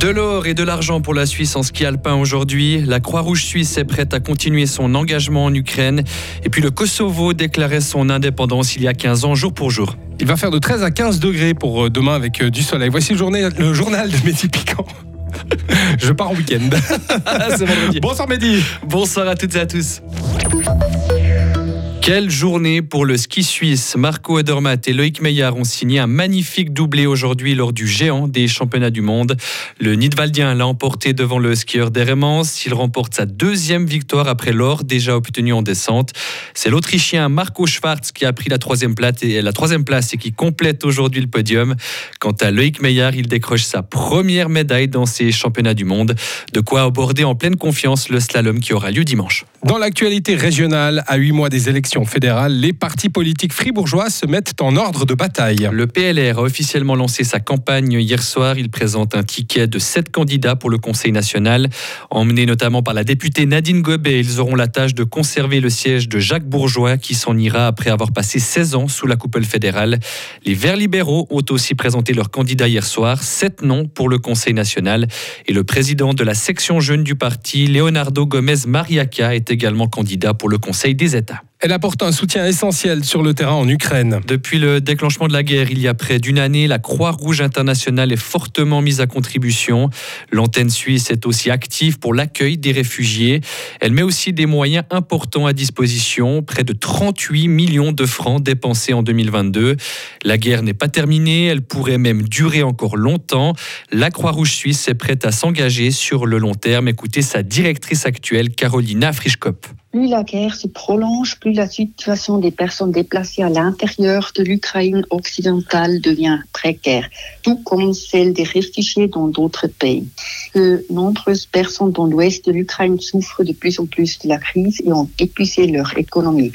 De l'or et de l'argent pour la Suisse en ski alpin aujourd'hui. La Croix-Rouge suisse est prête à continuer son engagement en Ukraine. Et puis le Kosovo déclarait son indépendance il y a 15 ans, jour pour jour. Il va faire de 13 à 15 degrés pour euh, demain avec euh, du soleil. Voici le journal, le journal de Mehdi Piquant. Je pars en week-end. Bonsoir Mehdi. Bonsoir à toutes et à tous. Quelle journée pour le ski suisse. Marco Edermatt et Loïc Meillard ont signé un magnifique doublé aujourd'hui lors du géant des championnats du monde. Le Nidwaldien l'a emporté devant le skieur d'Eremans. Il remporte sa deuxième victoire après l'or déjà obtenu en descente. C'est l'Autrichien Marco Schwarz qui a pris la troisième place et, la troisième place et qui complète aujourd'hui le podium. Quant à Loïc Meillard, il décroche sa première médaille dans ces championnats du monde. De quoi aborder en pleine confiance le slalom qui aura lieu dimanche. Dans l'actualité régionale, à huit mois des élections fédérales, les partis politiques fribourgeois se mettent en ordre de bataille. Le PLR a officiellement lancé sa campagne hier soir. Il présente un ticket de sept candidats pour le Conseil national. Emmenés notamment par la députée Nadine Gobet, ils auront la tâche de conserver le siège de Jacques Bourgeois qui s'en ira après avoir passé 16 ans sous la coupole fédérale. Les Verts libéraux ont aussi présenté leur candidat hier soir, sept noms pour le Conseil national. Et le président de la section jeune du parti, Leonardo Gomez Mariaca, est également candidat pour le Conseil des États. Elle apporte un soutien essentiel sur le terrain en Ukraine. Depuis le déclenchement de la guerre, il y a près d'une année, la Croix-Rouge internationale est fortement mise à contribution. L'antenne suisse est aussi active pour l'accueil des réfugiés. Elle met aussi des moyens importants à disposition, près de 38 millions de francs dépensés en 2022. La guerre n'est pas terminée, elle pourrait même durer encore longtemps. La Croix-Rouge suisse est prête à s'engager sur le long terme. Écoutez sa directrice actuelle, Carolina Frischkop plus la guerre se prolonge, plus la situation des personnes déplacées à l'intérieur de l'Ukraine occidentale devient précaire, tout comme celle des réfugiés dans d'autres pays. De nombreuses personnes dans l'ouest de l'Ukraine souffrent de plus en plus de la crise et ont épuisé leur économie.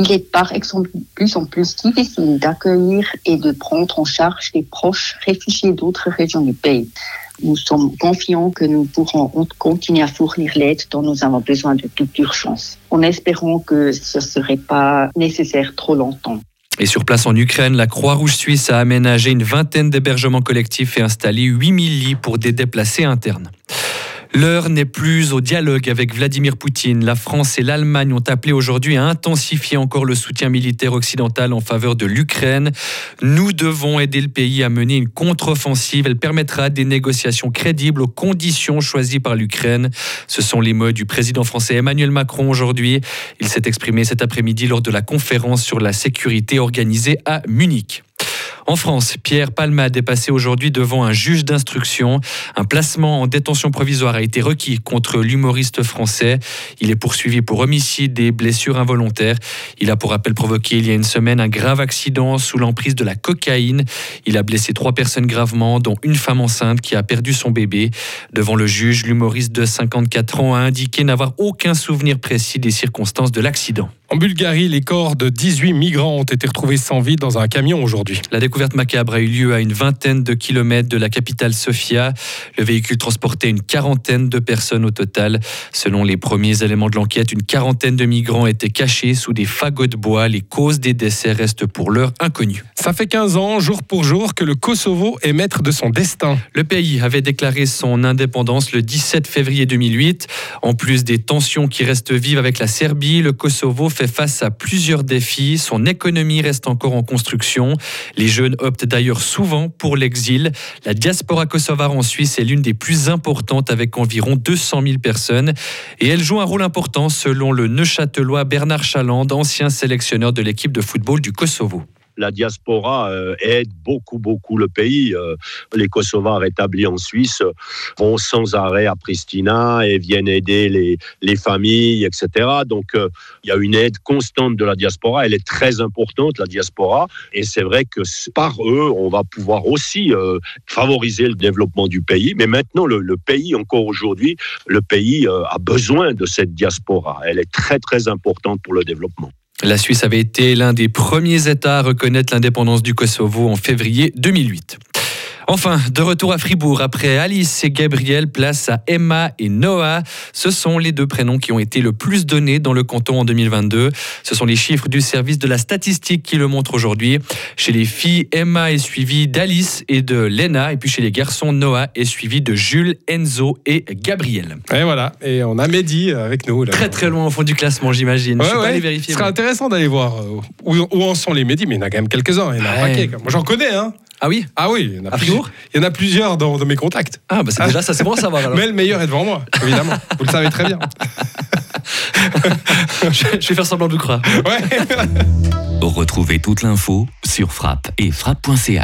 Il est par exemple de plus en plus difficile d'accueillir et de prendre en charge les proches réfugiés d'autres régions du pays. Nous sommes confiants que nous pourrons continuer à fournir l'aide dont nous avons besoin de toute urgence, en espérant que ce ne serait pas nécessaire trop longtemps. Et sur place en Ukraine, la Croix-Rouge suisse a aménagé une vingtaine d'hébergements collectifs et installé 8000 lits pour des déplacés internes. L'heure n'est plus au dialogue avec Vladimir Poutine. La France et l'Allemagne ont appelé aujourd'hui à intensifier encore le soutien militaire occidental en faveur de l'Ukraine. Nous devons aider le pays à mener une contre-offensive. Elle permettra des négociations crédibles aux conditions choisies par l'Ukraine. Ce sont les mots du président français Emmanuel Macron aujourd'hui. Il s'est exprimé cet après-midi lors de la conférence sur la sécurité organisée à Munich. En France, Pierre Palmade est passé aujourd'hui devant un juge d'instruction. Un placement en détention provisoire a été requis contre l'humoriste français. Il est poursuivi pour homicide et blessures involontaires. Il a pour rappel provoqué il y a une semaine un grave accident sous l'emprise de la cocaïne. Il a blessé trois personnes gravement, dont une femme enceinte qui a perdu son bébé. Devant le juge, l'humoriste de 54 ans a indiqué n'avoir aucun souvenir précis des circonstances de l'accident. En Bulgarie, les corps de 18 migrants ont été retrouvés sans vie dans un camion aujourd'hui. La découverte macabre a eu lieu à une vingtaine de kilomètres de la capitale Sofia. Le véhicule transportait une quarantaine de personnes au total. Selon les premiers éléments de l'enquête, une quarantaine de migrants étaient cachés sous des fagots de bois. Les causes des décès restent pour l'heure inconnues. Ça fait 15 ans, jour pour jour, que le Kosovo est maître de son destin. Le pays avait déclaré son indépendance le 17 février 2008. En plus des tensions qui restent vives avec la Serbie, le Kosovo fait face à plusieurs défis. Son économie reste encore en construction. Les jeunes optent d'ailleurs souvent pour l'exil. La diaspora kosovare en Suisse est l'une des plus importantes avec environ 200 000 personnes. Et elle joue un rôle important selon le Neuchâtelois Bernard Chaland, ancien sélectionneur de l'équipe de football du Kosovo la diaspora euh, aide beaucoup, beaucoup le pays. Euh, les Kosovars établis en Suisse vont sans arrêt à Pristina et viennent aider les, les familles, etc. Donc, euh, il y a une aide constante de la diaspora. Elle est très importante, la diaspora. Et c'est vrai que par eux, on va pouvoir aussi favoriser le développement du pays. Mais maintenant, le, le pays, encore aujourd'hui, le pays a besoin de cette diaspora. Elle est très, très importante pour le développement. La Suisse avait été l'un des premiers États à reconnaître l'indépendance du Kosovo en février 2008. Enfin, de retour à Fribourg, après Alice et Gabriel, place à Emma et Noah. Ce sont les deux prénoms qui ont été le plus donnés dans le canton en 2022. Ce sont les chiffres du service de la statistique qui le montrent aujourd'hui. Chez les filles, Emma est suivie d'Alice et de Lena. Et puis chez les garçons, Noah est suivi de Jules, Enzo et Gabriel. Et voilà, et on a Mehdi avec nous. Là. Très très loin au fond du classement, j'imagine. Ouais, Je suis pas ouais. allé Ce vérifier. serait mais- intéressant d'aller voir euh, où, où en sont les Mehdi, mais il y en a quand même quelques-uns. Il y en a un Ouais. paquet. quoi. Moi j'en connais, hein. Ah oui Ah oui, il y en a, À plusieurs, il y en a plusieurs dans, dans mes contacts. Ah bah c'est déjà ça, c'est bon à savoir alors. Mais le meilleur est devant moi, évidemment. Vous le savez très bien. je, je vais faire semblant de vous croire. Ouais. Retrouvez toute l'info sur frappe et frappe.ch.